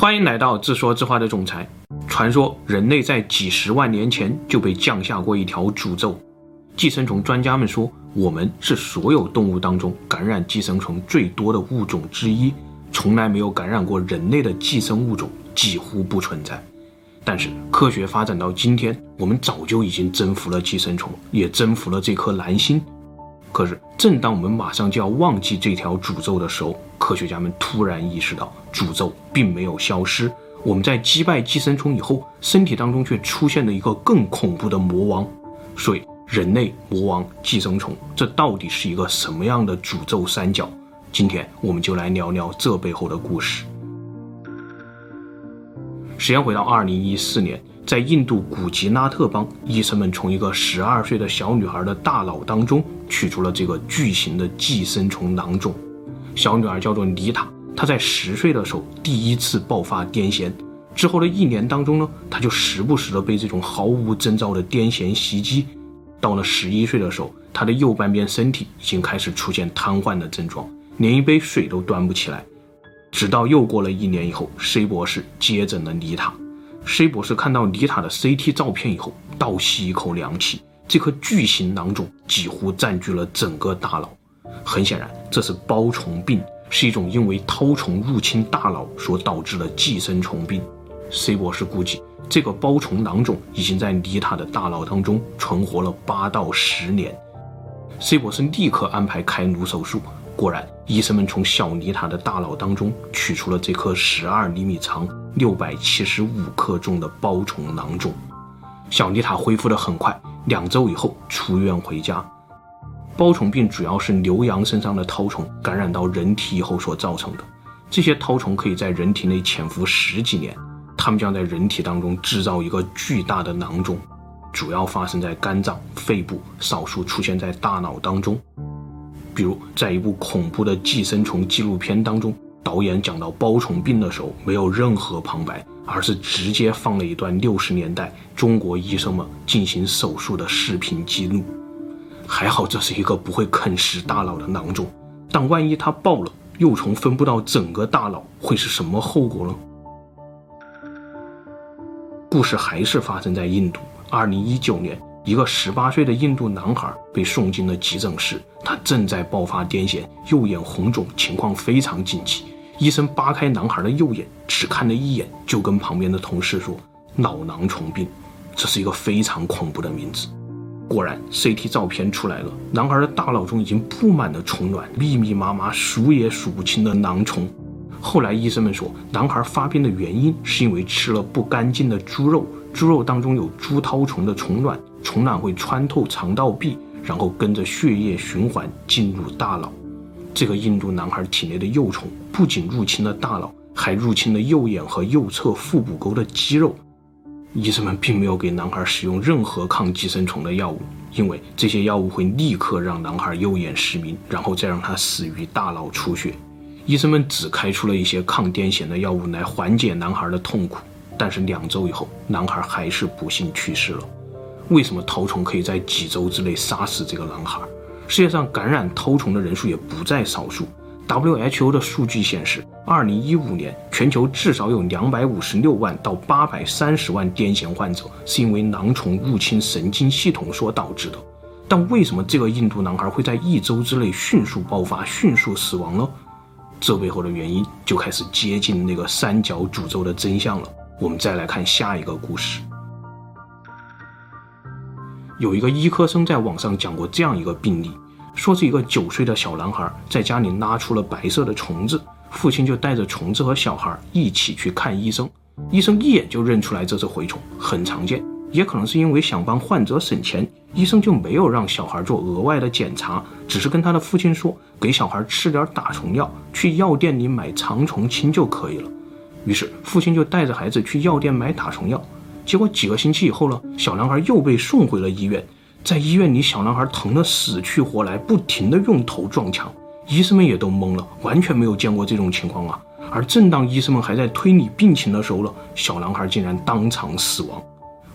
欢迎来到自说自话的总裁。传说人类在几十万年前就被降下过一条诅咒。寄生虫专家们说，我们是所有动物当中感染寄生虫最多的物种之一，从来没有感染过人类的寄生物种几乎不存在。但是科学发展到今天，我们早就已经征服了寄生虫，也征服了这颗蓝星。可是，正当我们马上就要忘记这条诅咒的时候，科学家们突然意识到，诅咒并没有消失。我们在击败寄生虫以后，身体当中却出现了一个更恐怖的魔王。所以，人类、魔王、寄生虫，这到底是一个什么样的诅咒三角？今天我们就来聊聊这背后的故事。时间回到二零一四年，在印度古吉拉特邦，医生们从一个十二岁的小女孩的大脑当中取出了这个巨型的寄生虫囊肿。小女孩叫做妮塔，他在十岁的时候第一次爆发癫痫，之后的一年当中呢，他就时不时的被这种毫无征兆的癫痫袭击。到了十一岁的时候，他的右半边身体已经开始出现瘫痪的症状，连一杯水都端不起来。直到又过了一年以后，C 博士接诊了妮塔。C 博士看到妮塔的 CT 照片以后，倒吸一口凉气，这颗巨型囊肿几乎占据了整个大脑。很显然，这是包虫病，是一种因为绦虫入侵大脑所导致的寄生虫病。C 博士估计，这个包虫囊肿已经在妮塔的大脑当中存活了八到十年。C 博士立刻安排开颅手术。果然，医生们从小妮塔的大脑当中取出了这颗十二厘米长、六百七十五克重的包虫囊肿。小妮塔恢复得很快，两周以后出院回家。包虫病主要是牛羊身上的绦虫感染到人体以后所造成的。这些绦虫可以在人体内潜伏十几年，它们将在人体当中制造一个巨大的囊肿，主要发生在肝脏、肺部，少数出现在大脑当中。比如，在一部恐怖的寄生虫纪录片当中，导演讲到包虫病的时候，没有任何旁白，而是直接放了一段六十年代中国医生们进行手术的视频记录。还好，这是一个不会啃食大脑的囊肿，但万一它爆了，幼虫分布到整个大脑，会是什么后果呢？故事还是发生在印度，二零一九年。一个十八岁的印度男孩被送进了急诊室，他正在爆发癫痫，右眼红肿，情况非常紧急。医生扒开男孩的右眼，只看了一眼，就跟旁边的同事说：“脑囊虫病。”这是一个非常恐怖的名字。果然，CT 照片出来了，男孩的大脑中已经布满了虫卵，密密麻麻，数也数不清的囊虫。后来医生们说，男孩发病的原因是因为吃了不干净的猪肉，猪肉当中有猪绦虫的虫卵。虫卵会穿透肠道壁，然后跟着血液循环进入大脑。这个印度男孩体内的幼虫不仅入侵了大脑，还入侵了右眼和右侧腹股沟的肌肉。医生们并没有给男孩使用任何抗寄生虫的药物，因为这些药物会立刻让男孩右眼失明，然后再让他死于大脑出血。医生们只开出了一些抗癫痫的药物来缓解男孩的痛苦，但是两周以后，男孩还是不幸去世了。为什么絛虫可以在几周之内杀死这个男孩？世界上感染絛虫的人数也不在少数。WHO 的数据显示，2015年全球至少有256万到830万癫痫患者是因为囊虫入侵神经系统所导致的。但为什么这个印度男孩会在一周之内迅速爆发、迅速死亡呢？这背后的原因就开始接近那个三角诅咒的真相了。我们再来看下一个故事。有一个医科生在网上讲过这样一个病例，说是一个九岁的小男孩在家里拉出了白色的虫子，父亲就带着虫子和小孩一起去看医生，医生一眼就认出来这是蛔虫，很常见，也可能是因为想帮患者省钱，医生就没有让小孩做额外的检查，只是跟他的父亲说给小孩吃点打虫药，去药店里买长虫清就可以了。于是父亲就带着孩子去药店买打虫药。结果几个星期以后呢，小男孩又被送回了医院。在医院里，小男孩疼得死去活来，不停地用头撞墙。医生们也都懵了，完全没有见过这种情况啊！而正当医生们还在推理病情的时候呢，小男孩竟然当场死亡。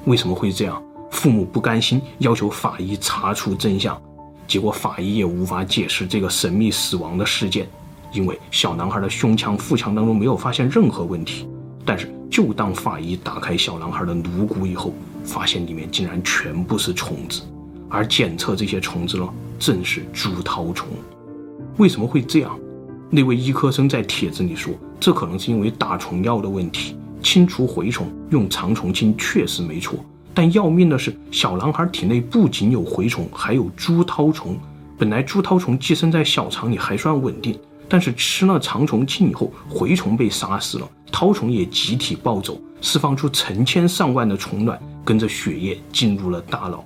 为什么会这样？父母不甘心，要求法医查出真相。结果法医也无法解释这个神秘死亡的事件，因为小男孩的胸腔、腹腔当中没有发现任何问题。但是就当法医打开小男孩的颅骨以后，发现里面竟然全部是虫子，而检测这些虫子呢，正是猪绦虫。为什么会这样？那位医科生在帖子里说，这可能是因为打虫药的问题。清除蛔虫用肠虫清确实没错，但要命的是，小男孩体内不仅有蛔虫，还有猪绦虫。本来猪绦虫寄生在小肠里还算稳定，但是吃了肠虫清以后，蛔虫被杀死了，绦虫也集体暴走，释放出成千上万的虫卵，跟着血液进入了大脑。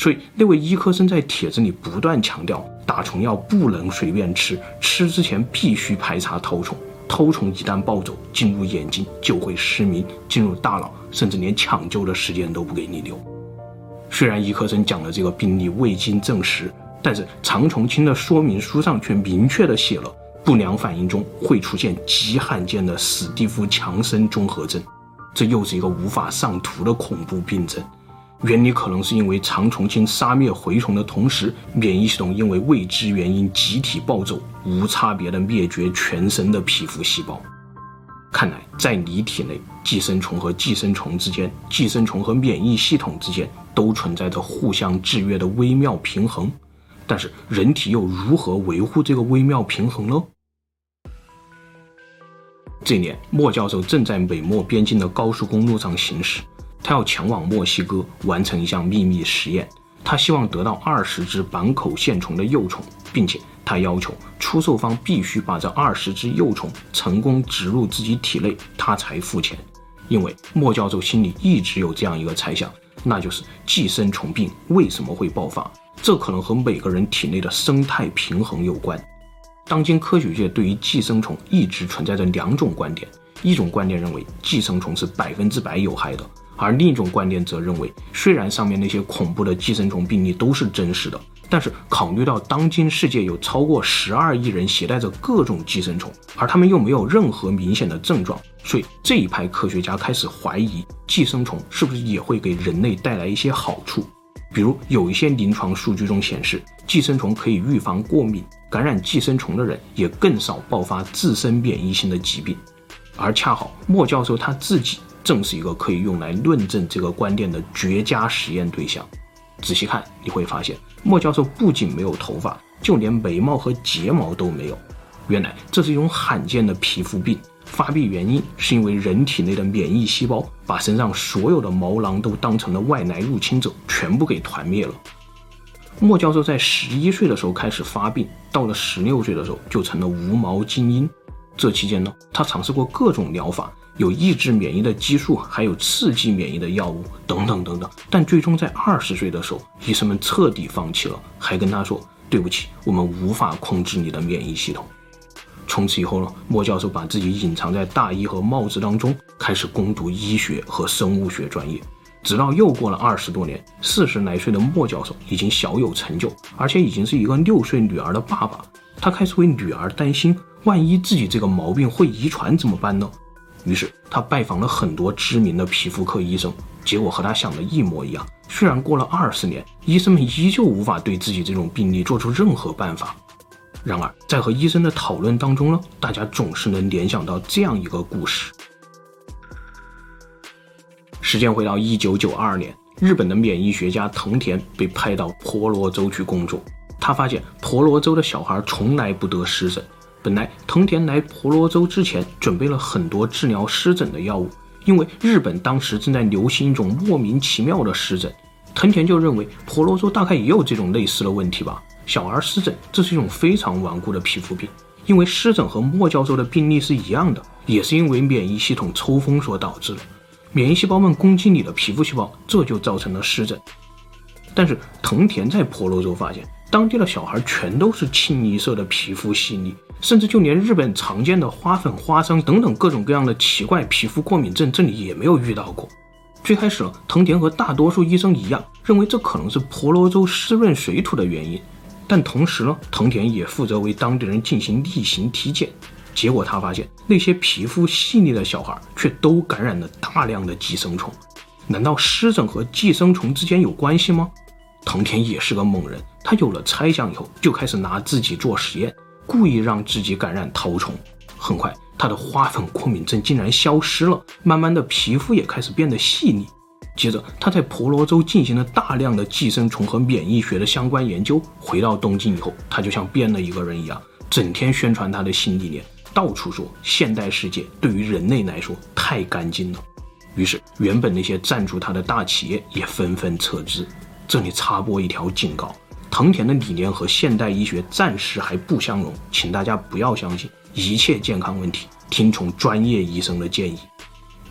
所以那位医科生在帖子里不断强调，打虫药不能随便吃，吃之前必须排查绦虫。绦虫一旦暴走进入眼睛，就会失明；进入大脑，甚至连抢救的时间都不给你留。虽然医科生讲的这个病例未经证实。但是长虫清的说明书上却明确地写了，不良反应中会出现极罕见的史蒂夫强森综合症，这又是一个无法上图的恐怖病症。原理可能是因为长虫清杀灭蛔虫的同时，免疫系统因为未知原因集体暴走，无差别的灭绝全身的皮肤细胞。看来在你体内，寄生虫和寄生虫之间，寄生虫和免疫系统之间，都存在着互相制约的微妙平衡。但是人体又如何维护这个微妙平衡呢？这年，莫教授正在美墨边境的高速公路上行驶，他要前往墨西哥完成一项秘密实验。他希望得到二十只板口线虫的幼虫，并且他要求出售方必须把这二十只幼虫成功植入自己体内，他才付钱。因为莫教授心里一直有这样一个猜想，那就是寄生虫病为什么会爆发？这可能和每个人体内的生态平衡有关。当今科学界对于寄生虫一直存在着两种观点：一种观点认为寄生虫是百分之百有害的，而另一种观点则认为，虽然上面那些恐怖的寄生虫病例都是真实的，但是考虑到当今世界有超过十二亿人携带着各种寄生虫，而他们又没有任何明显的症状，所以这一派科学家开始怀疑寄生虫是不是也会给人类带来一些好处。比如有一些临床数据中显示，寄生虫可以预防过敏，感染寄生虫的人也更少爆发自身免疫性的疾病。而恰好莫教授他自己正是一个可以用来论证这个观点的绝佳实验对象。仔细看你会发现，莫教授不仅没有头发，就连眉毛和睫毛都没有。原来这是一种罕见的皮肤病。发病原因是因为人体内的免疫细胞把身上所有的毛囊都当成了外来入侵者，全部给团灭了。莫教授在十一岁的时候开始发病，到了十六岁的时候就成了无毛精英。这期间呢，他尝试过各种疗法，有抑制免疫的激素，还有刺激免疫的药物，等等等等。但最终在二十岁的时候，医生们彻底放弃了，还跟他说：“对不起，我们无法控制你的免疫系统。”从此以后呢，莫教授把自己隐藏在大衣和帽子当中，开始攻读医学和生物学专业。直到又过了二十多年，四十来岁的莫教授已经小有成就，而且已经是一个六岁女儿的爸爸。他开始为女儿担心，万一自己这个毛病会遗传怎么办呢？于是他拜访了很多知名的皮肤科医生，结果和他想的一模一样。虽然过了二十年，医生们依旧无法对自己这种病例做出任何办法。然而，在和医生的讨论当中呢，大家总是能联想到这样一个故事。时间回到一九九二年，日本的免疫学家藤田被派到婆罗洲去工作。他发现婆罗洲的小孩从来不得湿疹。本来藤田来婆罗洲之前准备了很多治疗湿疹的药物，因为日本当时正在流行一种莫名其妙的湿疹，藤田就认为婆罗洲大概也有这种类似的问题吧。小儿湿疹，这是一种非常顽固的皮肤病，因为湿疹和莫教授的病例是一样的，也是因为免疫系统抽风所导致的。免疫细胞们攻击你的皮肤细胞，这就造成了湿疹。但是藤田在婆罗洲发现，当地的小孩全都是清一色的皮肤细腻，甚至就连日本常见的花粉、花生等等各种各样的奇怪皮肤过敏症，这里也没有遇到过。最开始，藤田和大多数医生一样，认为这可能是婆罗洲湿润水土的原因。但同时呢，藤田也负责为当地人进行例行体检，结果他发现那些皮肤细腻的小孩却都感染了大量的寄生虫。难道湿疹和寄生虫之间有关系吗？藤田也是个猛人，他有了猜想以后，就开始拿自己做实验，故意让自己感染绦虫。很快，他的花粉过敏症竟然消失了，慢慢的皮肤也开始变得细腻。接着，他在婆罗洲进行了大量的寄生虫和免疫学的相关研究。回到东京以后，他就像变了一个人一样，整天宣传他的新理念，到处说现代世界对于人类来说太干净了。于是，原本那些赞助他的大企业也纷纷撤资。这里插播一条警告：藤田的理念和现代医学暂时还不相容，请大家不要相信一切健康问题，听从专业医生的建议。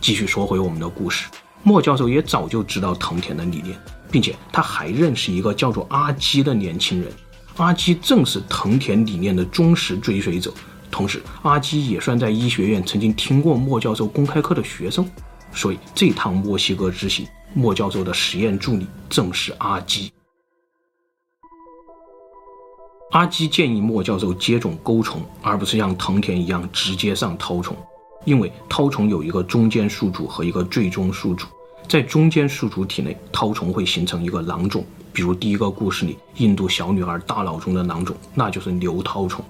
继续说回我们的故事。莫教授也早就知道藤田的理念，并且他还认识一个叫做阿基的年轻人。阿基正是藤田理念的忠实追随者，同时阿基也算在医学院曾经听过莫教授公开课的学生。所以这趟墨西哥之行，莫教授的实验助理正是阿基。阿基建议莫教授接种钩虫，而不是像藤田一样直接上绦虫。因为绦虫有一个中间宿主和一个最终宿主，在中间宿主体内，绦虫会形成一个囊肿，比如第一个故事里印度小女孩大脑中的囊肿，那就是瘤绦虫。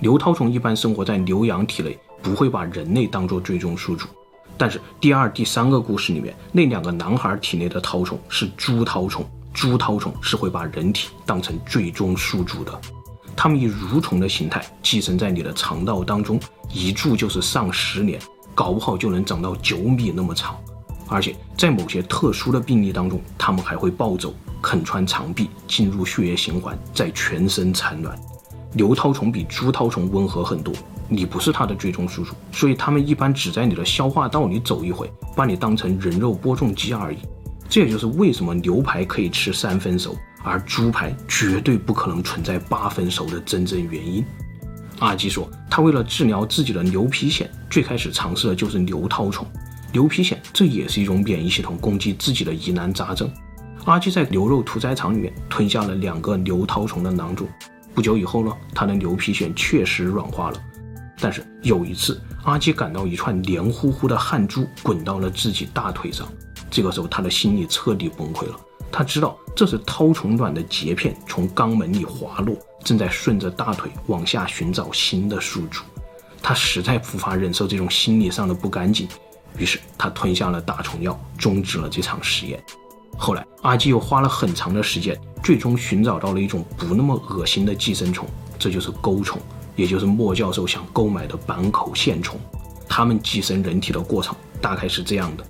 瘤绦虫一般生活在牛羊体内，不会把人类当作最终宿主。但是第二、第三个故事里面，那两个男孩体内的绦虫是猪绦虫，猪绦虫是会把人体当成最终宿主的。它们以蠕虫的形态寄生在你的肠道当中，一住就是上十年，搞不好就能长到九米那么长。而且在某些特殊的病例当中，它们还会暴走，啃穿肠壁，进入血液循环，在全身产卵。牛绦虫比猪绦虫温和很多，你不是它的最终宿主，所以它们一般只在你的消化道里走一回，把你当成人肉播种机而已。这也就是为什么牛排可以吃三分熟。而猪排绝对不可能存在八分熟的真正原因。阿基说，他为了治疗自己的牛皮癣，最开始尝试的就是牛绦虫。牛皮癣这也是一种免疫系统攻击自己的疑难杂症。阿基在牛肉屠宰场里面吞下了两个牛绦虫的囊肿。不久以后呢，他的牛皮癣确实软化了。但是有一次，阿基感到一串黏糊糊的汗珠滚到了自己大腿上，这个时候他的心里彻底崩溃了。他知道这是绦虫卵的结片从肛门里滑落，正在顺着大腿往下寻找新的宿主。他实在无法忍受这种心理上的不干净，于是他吞下了打虫药，终止了这场实验。后来，阿基又花了很长的时间，最终寻找到了一种不那么恶心的寄生虫，这就是钩虫，也就是莫教授想购买的板口线虫。它们寄生人体的过程大概是这样的。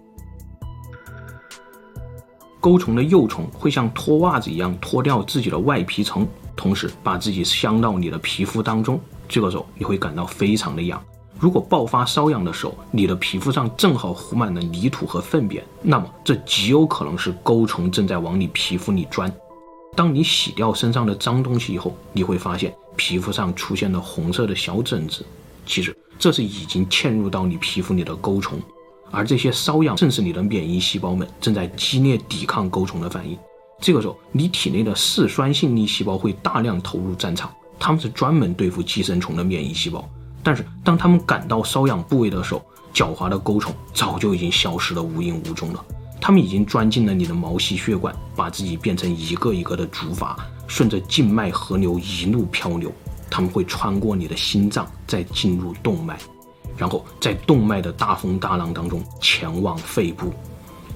钩虫的幼虫会像脱袜子一样脱掉自己的外皮层，同时把自己镶到你的皮肤当中。这个时候你会感到非常的痒。如果爆发瘙痒的时候，你的皮肤上正好糊满了泥土和粪便，那么这极有可能是钩虫正在往你皮肤里钻。当你洗掉身上的脏东西以后，你会发现皮肤上出现了红色的小疹子，其实这是已经嵌入到你皮肤里的钩虫。而这些瘙痒正是你的免疫细胞们正在激烈抵抗钩虫的反应。这个时候，你体内的嗜酸性粒细胞会大量投入战场，它们是专门对付寄生虫的免疫细胞。但是，当它们赶到瘙痒部位的时候，狡猾的钩虫早就已经消失得无影无踪了。它们已经钻进了你的毛细血管，把自己变成一个一个的竹筏，顺着静脉河流一路漂流。它们会穿过你的心脏，再进入动脉。然后在动脉的大风大浪当中前往肺部，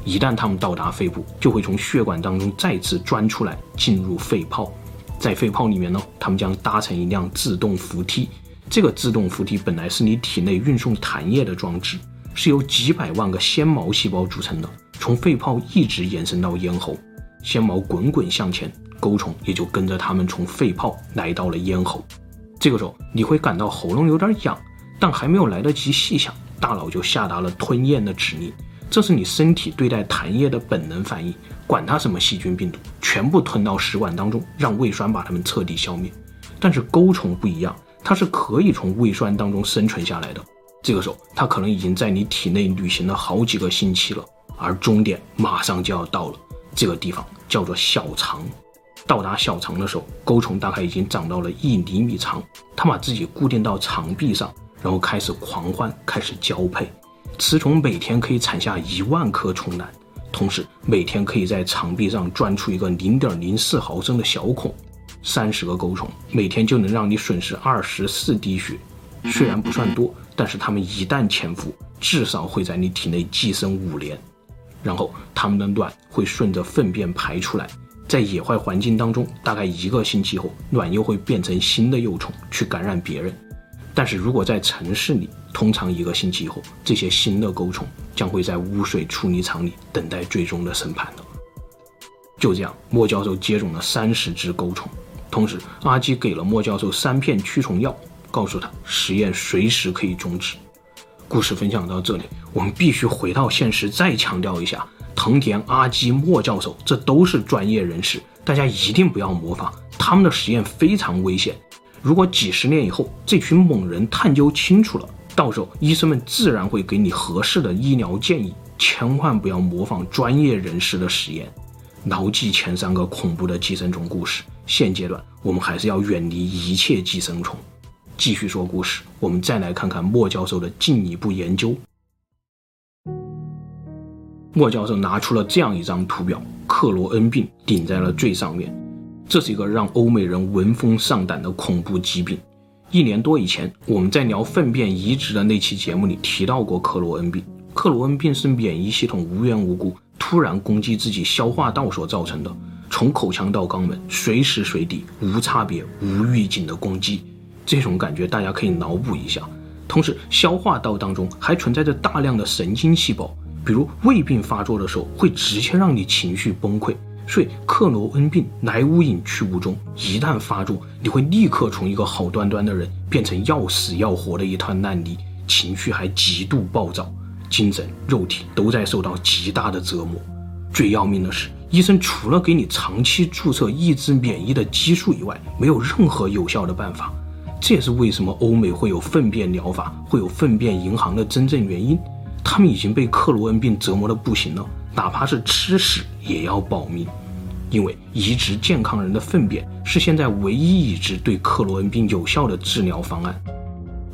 一旦它们到达肺部，就会从血管当中再次钻出来进入肺泡，在肺泡里面呢，它们将搭乘一辆自动扶梯。这个自动扶梯本来是你体内运送痰液的装置，是由几百万个纤毛细胞组成的，从肺泡一直延伸到咽喉，纤毛滚滚向前，钩虫也就跟着它们从肺泡来到了咽喉。这个时候你会感到喉咙有点痒。但还没有来得及细想，大脑就下达了吞咽的指令。这是你身体对待痰液的本能反应，管它什么细菌病毒，全部吞到食管当中，让胃酸把它们彻底消灭。但是钩虫不一样，它是可以从胃酸当中生存下来的。这个时候，它可能已经在你体内旅行了好几个星期了，而终点马上就要到了。这个地方叫做小肠。到达小肠的时候，钩虫大概已经长到了一厘米长，它把自己固定到肠壁上。然后开始狂欢，开始交配。雌虫每天可以产下一万颗虫卵，同时每天可以在肠壁上钻出一个零点零四毫升的小孔。三十个钩虫每天就能让你损失二十四滴血。虽然不算多，但是它们一旦潜伏，至少会在你体内寄生五年，然后它们的卵会顺着粪便排出来，在野外环境当中，大概一个星期后，卵又会变成新的幼虫去感染别人。但是如果在城市里，通常一个星期后，这些新的钩虫将会在污水处理厂里等待最终的审判了。就这样，莫教授接种了三十只钩虫，同时阿基给了莫教授三片驱虫药，告诉他实验随时可以终止。故事分享到这里，我们必须回到现实，再强调一下：藤田、阿基、莫教授，这都是专业人士，大家一定不要模仿，他们的实验非常危险。如果几十年以后，这群猛人探究清楚了，到时候医生们自然会给你合适的医疗建议，千万不要模仿专业人士的实验。牢记前三个恐怖的寄生虫故事。现阶段，我们还是要远离一切寄生虫。继续说故事，我们再来看看莫教授的进一步研究。莫教授拿出了这样一张图表，克罗恩病顶在了最上面。这是一个让欧美人闻风丧胆的恐怖疾病。一年多以前，我们在聊粪便移植的那期节目里提到过克罗恩病。克罗恩病是免疫系统无缘无故。突然攻击自己消化道所造成的，从口腔到肛门，随时随地无差别、无预警的攻击，这种感觉大家可以脑补一下。同时，消化道当中还存在着大量的神经细胞，比如胃病发作的时候，会直接让你情绪崩溃。所以，克罗恩病来无影去无踪，一旦发作，你会立刻从一个好端端的人变成要死要活的一团烂泥，情绪还极度暴躁。精神、肉体都在受到极大的折磨。最要命的是，医生除了给你长期注射抑制免疫的激素以外，没有任何有效的办法。这也是为什么欧美会有粪便疗法、会有粪便银行的真正原因。他们已经被克罗恩病折磨得不行了，哪怕是吃屎也要保命。因为移植健康人的粪便是现在唯一已知对克罗恩病有效的治疗方案。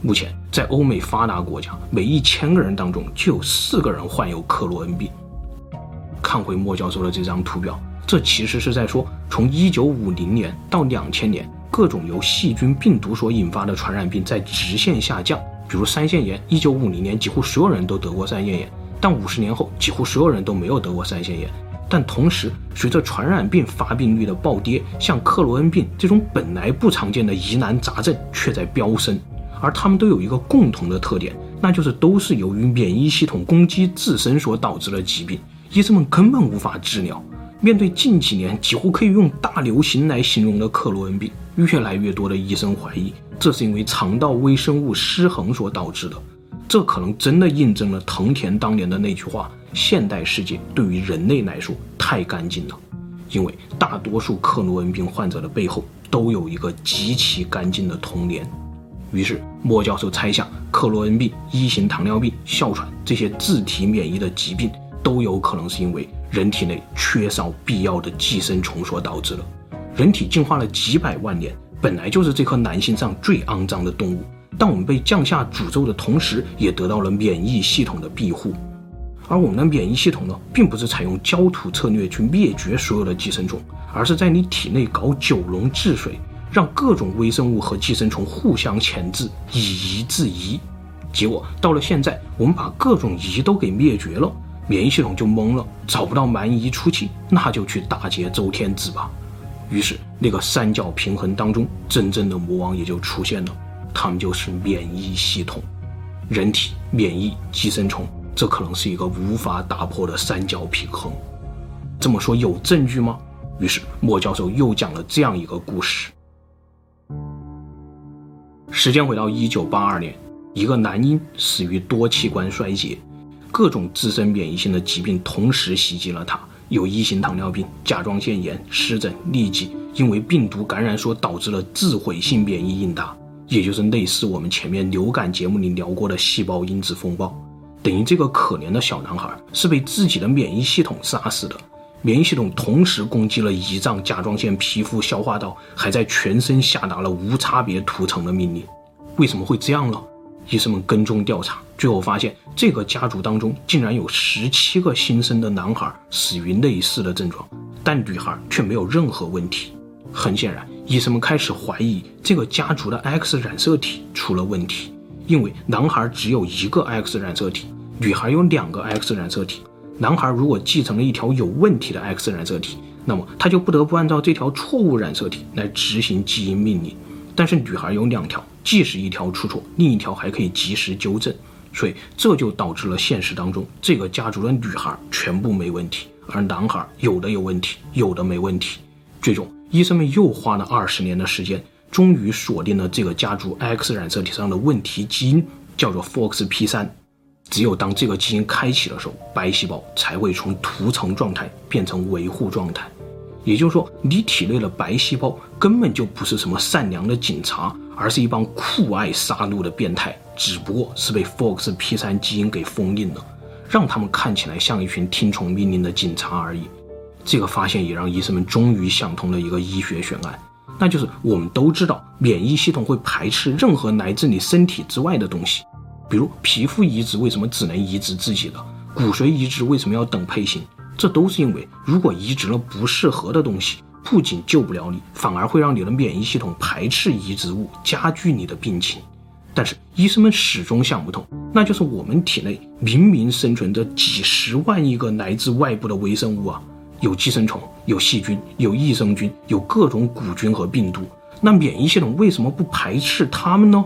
目前，在欧美发达国家，每一千个人当中就有四个人患有克罗恩病。看回莫教授的这张图表，这其实是在说，从一九五零年到两千年，各种由细菌、病毒所引发的传染病在直线下降。比如腮腺炎，一九五零年几乎所有人都得过腮腺炎，但五十年后几乎所有人都没有得过腮腺炎。但同时，随着传染病发病率的暴跌，像克罗恩病这种本来不常见的疑难杂症却在飙升。而他们都有一个共同的特点，那就是都是由于免疫系统攻击自身所导致的疾病，医生们根本无法治疗。面对近几年几乎可以用大流行来形容的克罗恩病，越来越多的医生怀疑，这是因为肠道微生物失衡所导致的。这可能真的印证了藤田当年的那句话：现代世界对于人类来说太干净了，因为大多数克罗恩病患者的背后都有一个极其干净的童年。于是，莫教授猜想，克罗恩病、一型糖尿病、哮喘这些自体免疫的疾病，都有可能是因为人体内缺少必要的寄生虫所导致的。人体进化了几百万年，本来就是这颗南星上最肮脏的动物，但我们被降下诅咒的同时，也得到了免疫系统的庇护。而我们的免疫系统呢，并不是采用焦土策略去灭绝所有的寄生虫，而是在你体内搞九龙治水。让各种微生物和寄生虫互相钳制，以夷制夷。结果到了现在，我们把各种夷都给灭绝了，免疫系统就懵了，找不到蛮夷出气，那就去打劫周天子吧。于是那个三角平衡当中，真正的魔王也就出现了，他们就是免疫系统，人体、免疫、寄生虫，这可能是一个无法打破的三角平衡。这么说有证据吗？于是莫教授又讲了这样一个故事。时间回到一九八二年，一个男婴死于多器官衰竭，各种自身免疫性的疾病同时袭击了他，有一型糖尿病、甲状腺炎、湿疹、痢疾，因为病毒感染所导致了自毁性免疫应答，也就是类似我们前面流感节目里聊过的细胞因子风暴，等于这个可怜的小男孩是被自己的免疫系统杀死的。免疫系统同时攻击了胰脏、甲状腺、皮肤、消化道，还在全身下达了无差别屠城的命令。为什么会这样呢？医生们跟踪调查，最后发现这个家族当中竟然有十七个新生的男孩死于类似的症状，但女孩却没有任何问题。很显然，医生们开始怀疑这个家族的 X 染色体出了问题，因为男孩只有一个 X 染色体，女孩有两个 X 染色体。男孩如果继承了一条有问题的 X 染色体，那么他就不得不按照这条错误染色体来执行基因命令。但是女孩有两条，即使一条出错，另一条还可以及时纠正。所以这就导致了现实当中这个家族的女孩全部没问题，而男孩有的有问题，有的没问题。最终，医生们又花了二十年的时间，终于锁定了这个家族 X 染色体上的问题基因，叫做 FOXP3。只有当这个基因开启的时候，白细胞才会从涂层状态变成维护状态。也就是说，你体内的白细胞根本就不是什么善良的警察，而是一帮酷爱杀戮的变态，只不过是被 FOXP3 基因给封印了，让他们看起来像一群听从命令的警察而已。这个发现也让医生们终于想通了一个医学悬案，那就是我们都知道免疫系统会排斥任何来自你身体之外的东西，比如皮肤移植为什么只能移植自己的，骨髓移植为什么要等配型。这都是因为，如果移植了不适合的东西，不仅救不了你，反而会让你的免疫系统排斥移植物，加剧你的病情。但是医生们始终想不通，那就是我们体内明明生存着几十万亿个来自外部的微生物啊，有寄生虫，有细菌，有益生菌，有各种古菌和病毒，那免疫系统为什么不排斥它们呢？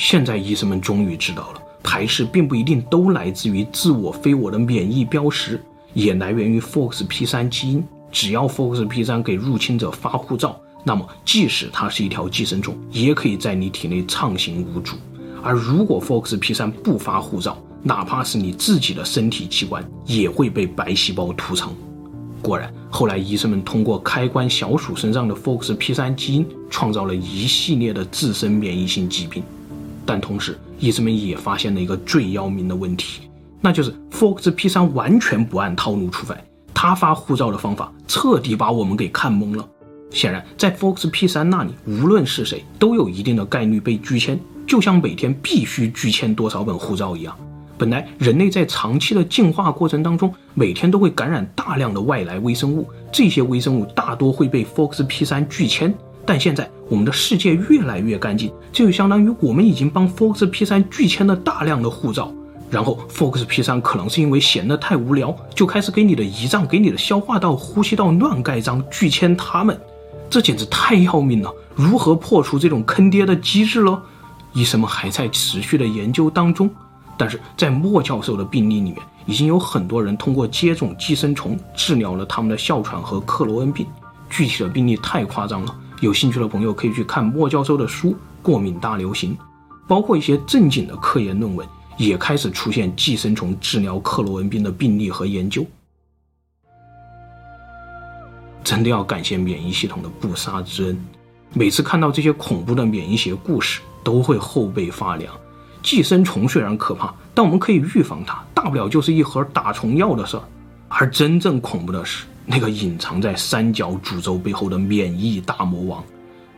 现在医生们终于知道了，排斥并不一定都来自于自我非我的免疫标识。也来源于 FOXP3 基因，只要 FOXP3 给入侵者发护照，那么即使它是一条寄生虫，也可以在你体内畅行无阻。而如果 FOXP3 不发护照，哪怕是你自己的身体器官，也会被白细胞屠城。果然，后来医生们通过开关小鼠身上的 FOXP3 基因，创造了一系列的自身免疫性疾病。但同时，医生们也发现了一个最要命的问题。那就是 FOXP3 完全不按套路出牌，他发护照的方法彻底把我们给看懵了。显然，在 FOXP3 那里，无论是谁都有一定的概率被拒签，就像每天必须拒签多少本护照一样。本来人类在长期的进化过程当中，每天都会感染大量的外来微生物，这些微生物大多会被 FOXP3 拒签。但现在我们的世界越来越干净，这就相当于我们已经帮 FOXP3 拒签了大量的护照。然后，FOXP3 可能是因为闲得太无聊，就开始给你的胰脏、给你的消化道、呼吸道乱盖章，拒签他们，这简直太要命了！如何破除这种坑爹的机制呢？医生们还在持续的研究当中。但是在莫教授的病例里面，已经有很多人通过接种寄生虫治疗了他们的哮喘和克罗恩病。具体的病例太夸张了，有兴趣的朋友可以去看莫教授的书《过敏大流行》，包括一些正经的科研论文。也开始出现寄生虫治疗克罗恩病的病例和研究，真的要感谢免疫系统的不杀之恩。每次看到这些恐怖的免疫学故事，都会后背发凉。寄生虫虽然可怕，但我们可以预防它，大不了就是一盒打虫药的事儿。而真正恐怖的是，那个隐藏在三角诅咒背后的免疫大魔王，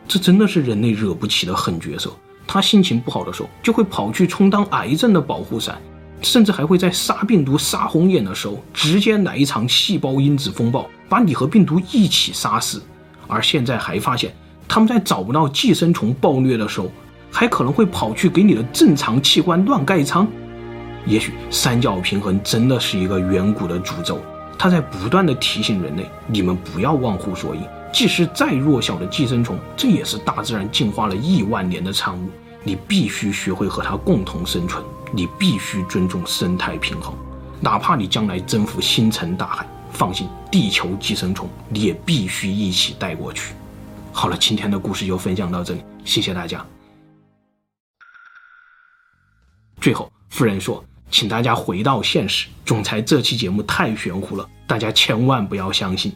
这真的是人类惹不起的狠角色。他心情不好的时候，就会跑去充当癌症的保护伞，甚至还会在杀病毒、杀红眼的时候，直接来一场细胞因子风暴，把你和病毒一起杀死。而现在还发现，他们在找不到寄生虫暴虐的时候，还可能会跑去给你的正常器官乱盖章。也许三角平衡真的是一个远古的诅咒，它在不断地提醒人类：你们不要忘乎所以。即使再弱小的寄生虫，这也是大自然进化了亿万年的产物。你必须学会和它共同生存，你必须尊重生态平衡，哪怕你将来征服星辰大海，放心，地球寄生虫你也必须一起带过去。好了，今天的故事就分享到这里，谢谢大家。最后，夫人说，请大家回到现实，总裁这期节目太玄乎了，大家千万不要相信。